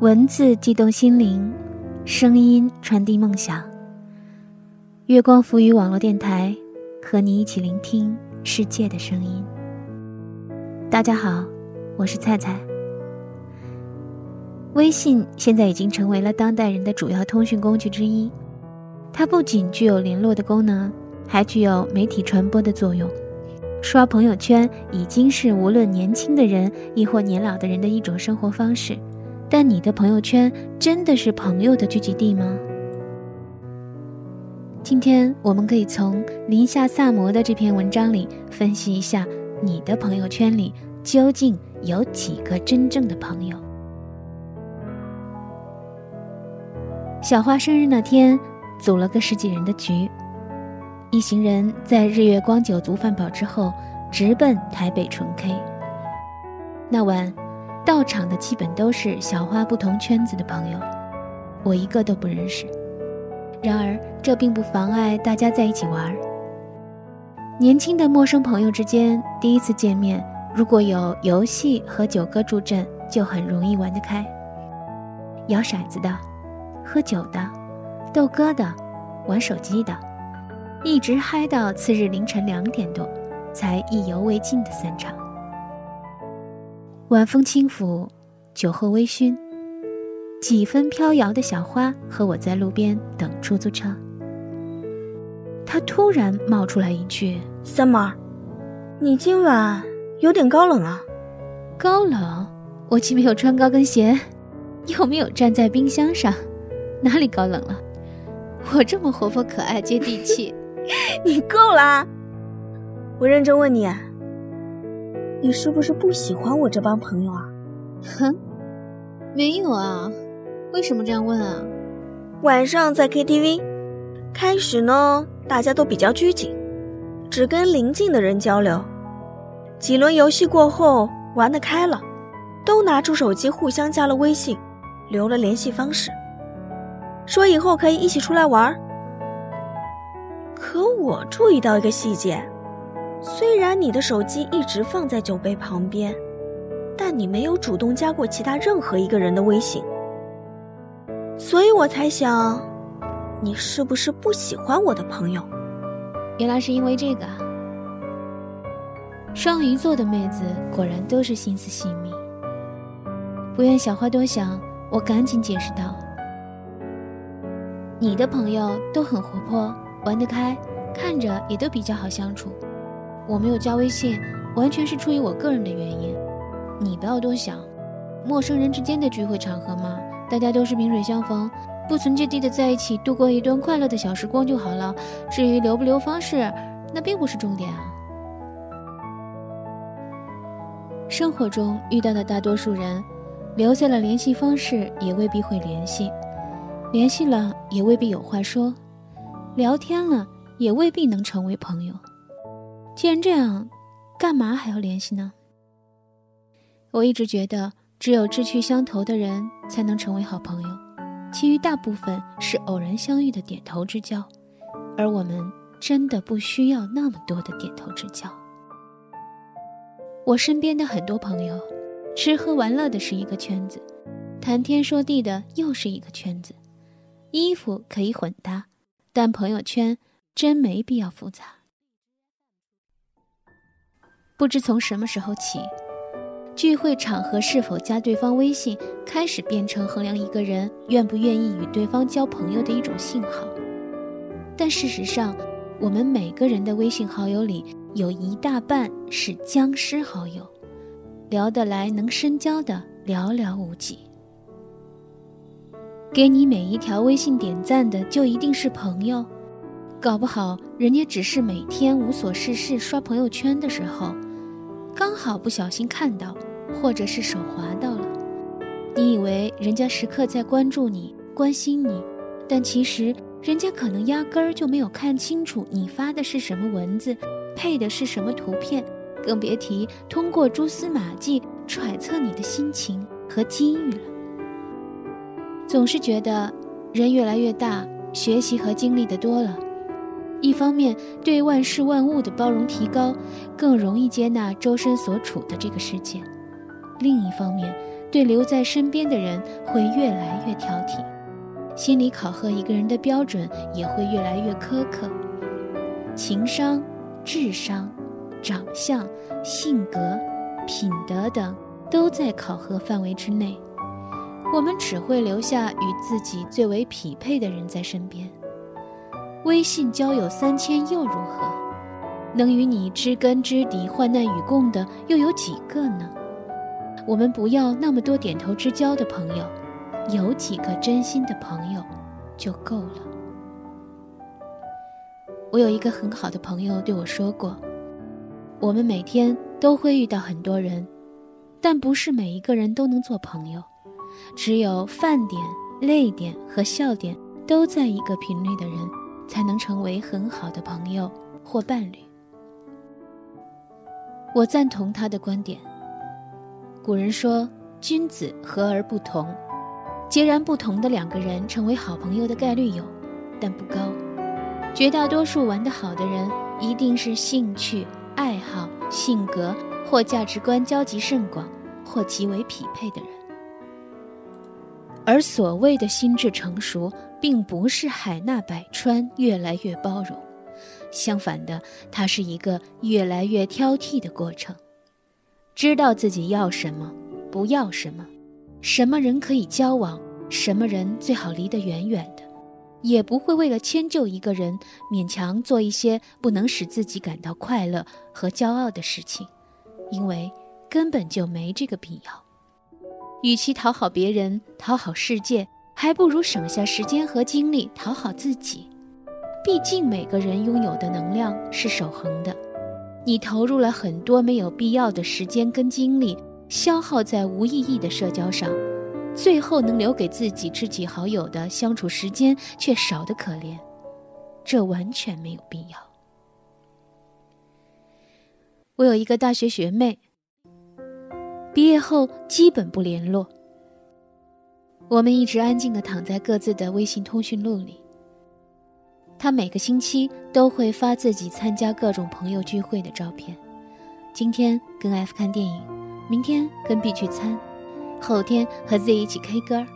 文字激动心灵，声音传递梦想。月光浮语网络电台，和你一起聆听世界的声音。大家好，我是菜菜。微信现在已经成为了当代人的主要通讯工具之一，它不仅具有联络的功能，还具有媒体传播的作用。刷朋友圈已经是无论年轻的人亦或年老的人的一种生活方式。但你的朋友圈真的是朋友的聚集地吗？今天我们可以从林夏萨摩的这篇文章里分析一下，你的朋友圈里究竟有几个真正的朋友。小花生日那天，组了个十几人的局，一行人在日月光酒足饭饱之后，直奔台北纯 K。那晚。到场的基本都是小花不同圈子的朋友，我一个都不认识。然而，这并不妨碍大家在一起玩儿。年轻的陌生朋友之间第一次见面，如果有游戏和九哥助阵，就很容易玩得开。摇骰子的，喝酒的，斗歌的，玩手机的，一直嗨到次日凌晨两点多，才意犹未尽的散场。晚风轻拂，酒后微醺，几分飘摇的小花和我在路边等出租车。他突然冒出来一句：“Summer，你今晚有点高冷啊。”高冷？我既没有穿高跟鞋，又没有站在冰箱上，哪里高冷了？我这么活泼可爱、接地气，你够啦！我认真问你。你是不是不喜欢我这帮朋友啊？哼，没有啊，为什么这样问啊？晚上在 KTV，开始呢，大家都比较拘谨，只跟邻近的人交流。几轮游戏过后，玩得开了，都拿出手机互相加了微信，留了联系方式，说以后可以一起出来玩。可我注意到一个细节。虽然你的手机一直放在酒杯旁边，但你没有主动加过其他任何一个人的微信，所以我才想，你是不是不喜欢我的朋友？原来是因为这个啊。双鱼座的妹子果然都是心思细密。不愿小花多想，我赶紧解释道：“你的朋友都很活泼，玩得开，看着也都比较好相处。”我没有加微信，完全是出于我个人的原因。你不要多想，陌生人之间的聚会场合嘛，大家都是萍水相逢，不存芥蒂的在一起度过一段快乐的小时光就好了。至于留不留方式，那并不是重点啊。生活中遇到的大多数人，留下了联系方式，也未必会联系；联系了，也未必有话说；聊天了，也未必能成为朋友。既然这样，干嘛还要联系呢？我一直觉得，只有志趣相投的人才能成为好朋友，其余大部分是偶然相遇的点头之交，而我们真的不需要那么多的点头之交。我身边的很多朋友，吃喝玩乐的是一个圈子，谈天说地的又是一个圈子，衣服可以混搭，但朋友圈真没必要复杂。不知从什么时候起，聚会场合是否加对方微信，开始变成衡量一个人愿不愿意与对方交朋友的一种信号。但事实上，我们每个人的微信好友里，有一大半是僵尸好友，聊得来、能深交的寥寥无几。给你每一条微信点赞的，就一定是朋友？搞不好，人家只是每天无所事事刷朋友圈的时候。刚好不小心看到，或者是手滑到了，你以为人家时刻在关注你、关心你，但其实人家可能压根儿就没有看清楚你发的是什么文字，配的是什么图片，更别提通过蛛丝马迹揣测你的心情和机遇了。总是觉得人越来越大，学习和经历的多了，一方面对万事万物的包容提高，更容易接纳周身所处的这个世界；另一方面，对留在身边的人会越来越挑剔，心理考核一个人的标准也会越来越苛刻，情商、智商、长相、性格、品德等都在考核范围之内。我们只会留下与自己最为匹配的人在身边。微信交友三千又如何？能与你知根知底、患难与共的又有几个呢？我们不要那么多点头之交的朋友，有几个真心的朋友就够了。我有一个很好的朋友对我说过：“我们每天都会遇到很多人，但不是每一个人都能做朋友。”只有饭点、泪点和笑点都在一个频率的人，才能成为很好的朋友或伴侣。我赞同他的观点。古人说：“君子和而不同。”截然不同的两个人成为好朋友的概率有，但不高。绝大多数玩得好的人，一定是兴趣、爱好、性格或价值观交集甚广，或极为匹配的人。而所谓的心智成熟，并不是海纳百川、越来越包容，相反的，它是一个越来越挑剔的过程。知道自己要什么，不要什么，什么人可以交往，什么人最好离得远远的，也不会为了迁就一个人，勉强做一些不能使自己感到快乐和骄傲的事情，因为根本就没这个必要。与其讨好别人、讨好世界，还不如省下时间和精力讨好自己。毕竟每个人拥有的能量是守恒的，你投入了很多没有必要的时间跟精力，消耗在无意义的社交上，最后能留给自己知己好友的相处时间却少得可怜，这完全没有必要。我有一个大学学妹。毕业后基本不联络，我们一直安静的躺在各自的微信通讯录里。他每个星期都会发自己参加各种朋友聚会的照片，今天跟 F 看电影，明天跟 B 聚餐，后天和 Z 一起 K 歌，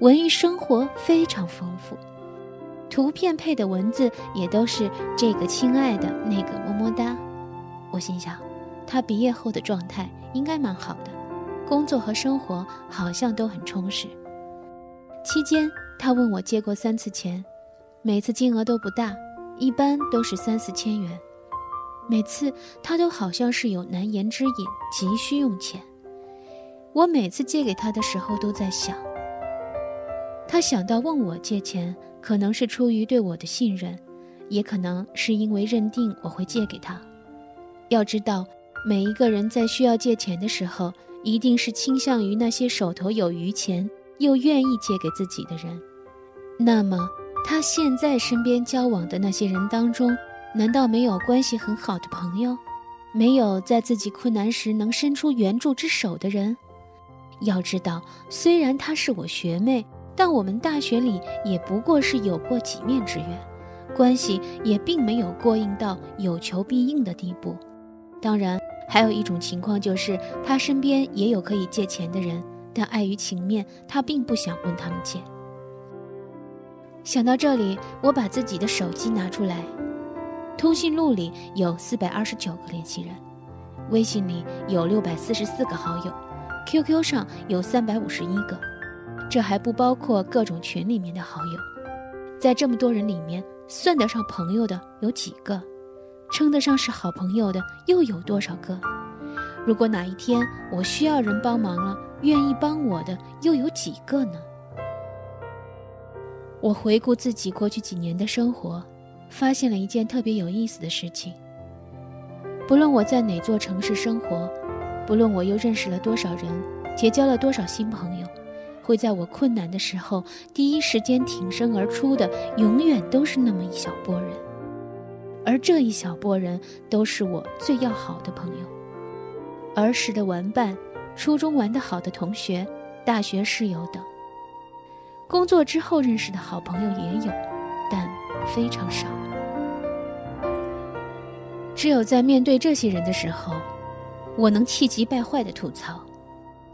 文艺生活非常丰富。图片配的文字也都是这个亲爱的，那个么么哒。我心想，他毕业后的状态应该蛮好的。工作和生活好像都很充实。期间，他问我借过三次钱，每次金额都不大，一般都是三四千元。每次他都好像是有难言之隐，急需用钱。我每次借给他的时候，都在想，他想到问我借钱，可能是出于对我的信任，也可能是因为认定我会借给他。要知道，每一个人在需要借钱的时候。一定是倾向于那些手头有余钱又愿意借给自己的人。那么，他现在身边交往的那些人当中，难道没有关系很好的朋友，没有在自己困难时能伸出援助之手的人？要知道，虽然她是我学妹，但我们大学里也不过是有过几面之缘，关系也并没有过硬到有求必应的地步。当然。还有一种情况就是，他身边也有可以借钱的人，但碍于情面，他并不想问他们借。想到这里，我把自己的手机拿出来，通讯录里有四百二十九个联系人，微信里有六百四十四个好友，QQ 上有三百五十一个，这还不包括各种群里面的好友。在这么多人里面，算得上朋友的有几个？称得上是好朋友的又有多少个？如果哪一天我需要人帮忙了，愿意帮我的又有几个呢？我回顾自己过去几年的生活，发现了一件特别有意思的事情。不论我在哪座城市生活，不论我又认识了多少人，结交了多少新朋友，会在我困难的时候第一时间挺身而出的，永远都是那么一小波人。而这一小波人都是我最要好的朋友，儿时的玩伴，初中玩得好的同学，大学室友等。工作之后认识的好朋友也有，但非常少。只有在面对这些人的时候，我能气急败坏的吐槽：“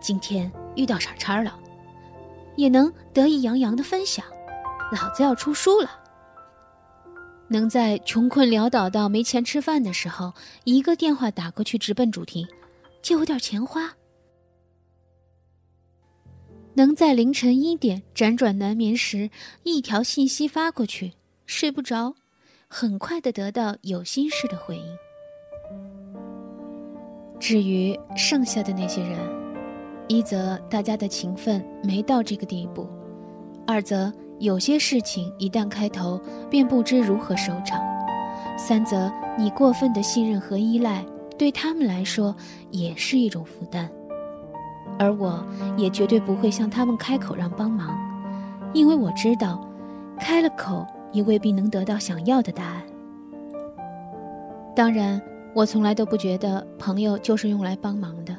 今天遇到傻叉了。”也能得意洋洋的分享：“老子要出书了。”能在穷困潦倒到没钱吃饭的时候，一个电话打过去直奔主题，借我点钱花。能在凌晨一点辗转难眠时，一条信息发过去，睡不着，很快的得到有心事的回应。至于剩下的那些人，一则大家的情分没到这个地步，二则。有些事情一旦开头，便不知如何收场；三则你过分的信任和依赖，对他们来说也是一种负担。而我也绝对不会向他们开口让帮忙，因为我知道，开了口也未必能得到想要的答案。当然，我从来都不觉得朋友就是用来帮忙的，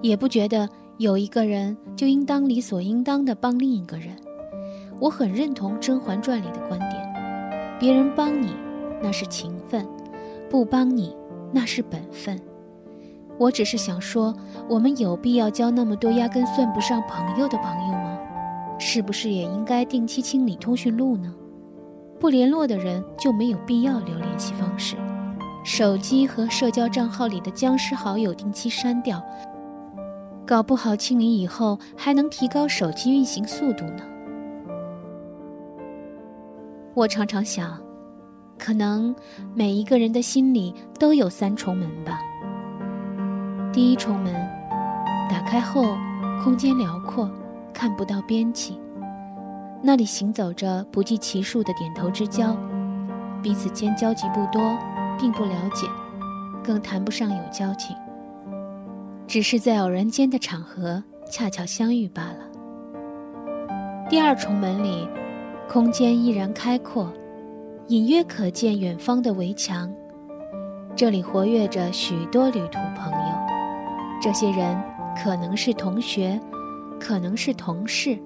也不觉得有一个人就应当理所应当的帮另一个人。我很认同《甄嬛传》里的观点：别人帮你，那是情分；不帮你，那是本分。我只是想说，我们有必要交那么多压根算不上朋友的朋友吗？是不是也应该定期清理通讯录呢？不联络的人就没有必要留联系方式，手机和社交账号里的僵尸好友定期删掉，搞不好清理以后还能提高手机运行速度呢。我常常想，可能每一个人的心里都有三重门吧。第一重门，打开后，空间辽阔，看不到边际，那里行走着不计其数的点头之交，彼此间交集不多，并不了解，更谈不上有交情，只是在偶然间的场合恰巧相遇罢了。第二重门里。空间依然开阔，隐约可见远方的围墙。这里活跃着许多旅途朋友，这些人可能是同学，可能是同事，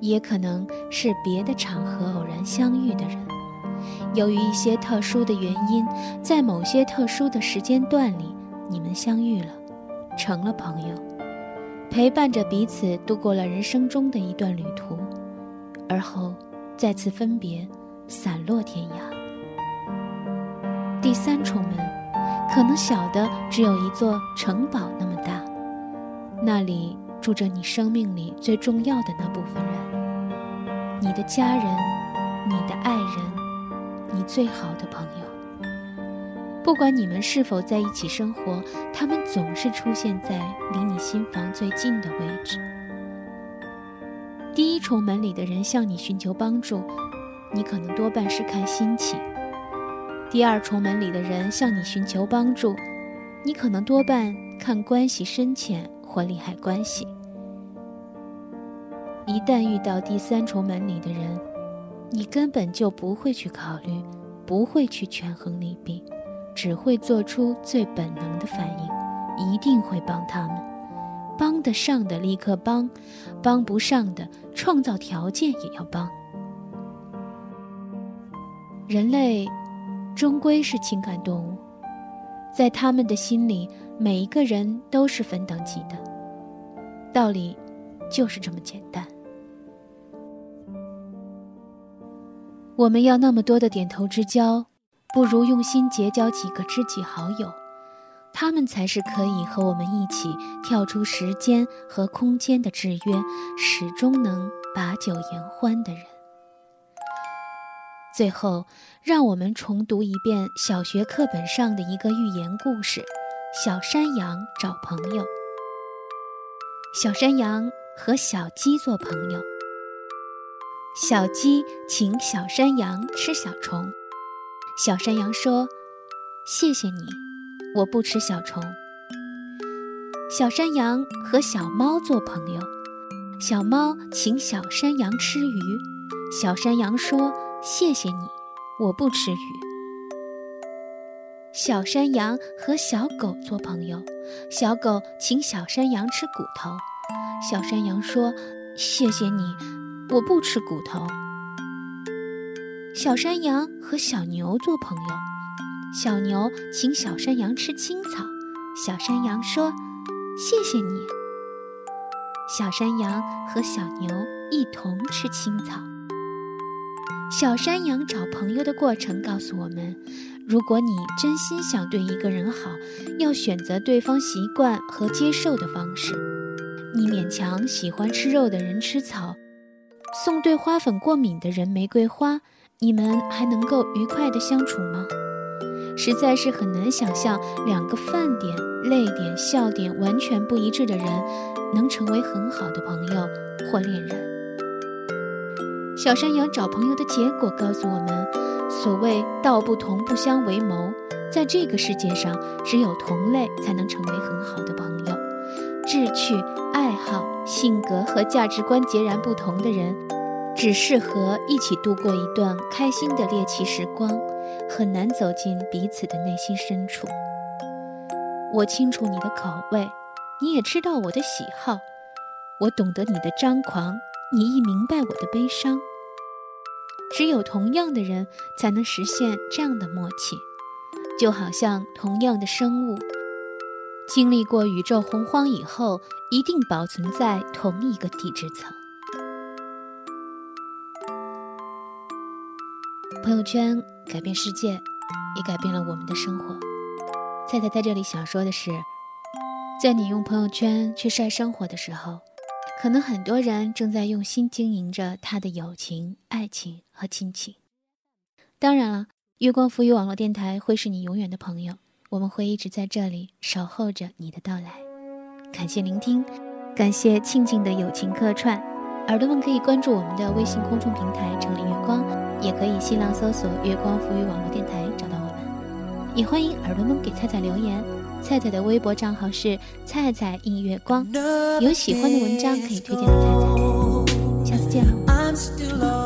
也可能是别的场合偶然相遇的人。由于一些特殊的原因，在某些特殊的时间段里，你们相遇了，成了朋友，陪伴着彼此度过了人生中的一段旅途，而后。再次分别，散落天涯。第三重门，可能小的只有一座城堡，那里住着你生命里最重要的那部分人，你的家人，你的爱人，你最好的朋友。不管你们是否在一起生活，他们总是出现在离你心房最近的位置。第一重门里的人向你寻求帮助，你可能多半是看心情；第二重门里的人向你寻求帮助，你可能多半看关系深浅或利害关系。一旦遇到第三重门里的人，你根本就不会去考虑，不会去权衡利弊，只会做出最本能的反应，一定会帮他们。帮得上的立刻帮，帮不上的创造条件也要帮。人类终归是情感动物，在他们的心里，每一个人都是分等级的，道理就是这么简单。我们要那么多的点头之交，不如用心结交几个知己好友。他们才是可以和我们一起跳出时间和空间的制约，始终能把酒言欢的人。最后，让我们重读一遍小学课本上的一个寓言故事：小山羊找朋友。小山羊和小鸡做朋友。小鸡请小山羊吃小虫，小山羊说：“谢谢你。”我不吃小虫。小山羊和小猫做朋友，小猫请小山羊吃鱼，小山羊说：“谢谢你，我不吃鱼。”小山羊和小狗做朋友，小狗请小山羊吃骨头。小山羊说：“谢谢你，我不吃骨头。”小山羊和小牛做朋友，小牛请小山羊吃青草。小山羊说：“谢谢你。”小山羊和小牛一同吃青草。小山羊找朋友的过程告诉我们：如果你真心想对一个人好，要选择对方习惯和接受的方式。你勉强喜欢吃肉的人吃草，送对花粉过敏的人玫瑰花，你们还能够愉快的相处吗？实在是很难想象，两个饭点、泪点、笑点完全不一致的人，能成为很好的朋友或恋人。小山羊找朋友的结果告诉我们：所谓道不同不相为谋，在这个世界上，只有同类才能成为很好的朋友。志趣、爱好、性格和价值观截然不同的人，只适合一起度过一段开心的猎奇时光，很难走进彼此的内心深处。我清楚你的口味，你也知道我的喜好，我懂得你的张狂。你亦明白我的悲伤。只有同样的人才能实现这样的默契，就好像同样的生物，经历过宇宙洪荒以后，一定保存在同一个地质层。朋友圈改变世界，也改变了我们的生活。菜菜在这里想说的是，在你用朋友圈去晒生活的时候。可能很多人正在用心经营着他的友情、爱情和亲情。当然了，月光浮语网络电台会是你永远的朋友，我们会一直在这里守候着你的到来。感谢聆听，感谢庆庆的友情客串。耳朵们可以关注我们的微信公众平台“城里月光”，也可以新浪搜索“月光浮语网络电台”找到我们。也欢迎耳朵们给菜菜留言。菜菜的微博账号是菜菜映月光，有喜欢的文章可以推荐给菜菜。下次见喽。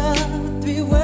world, three worlds.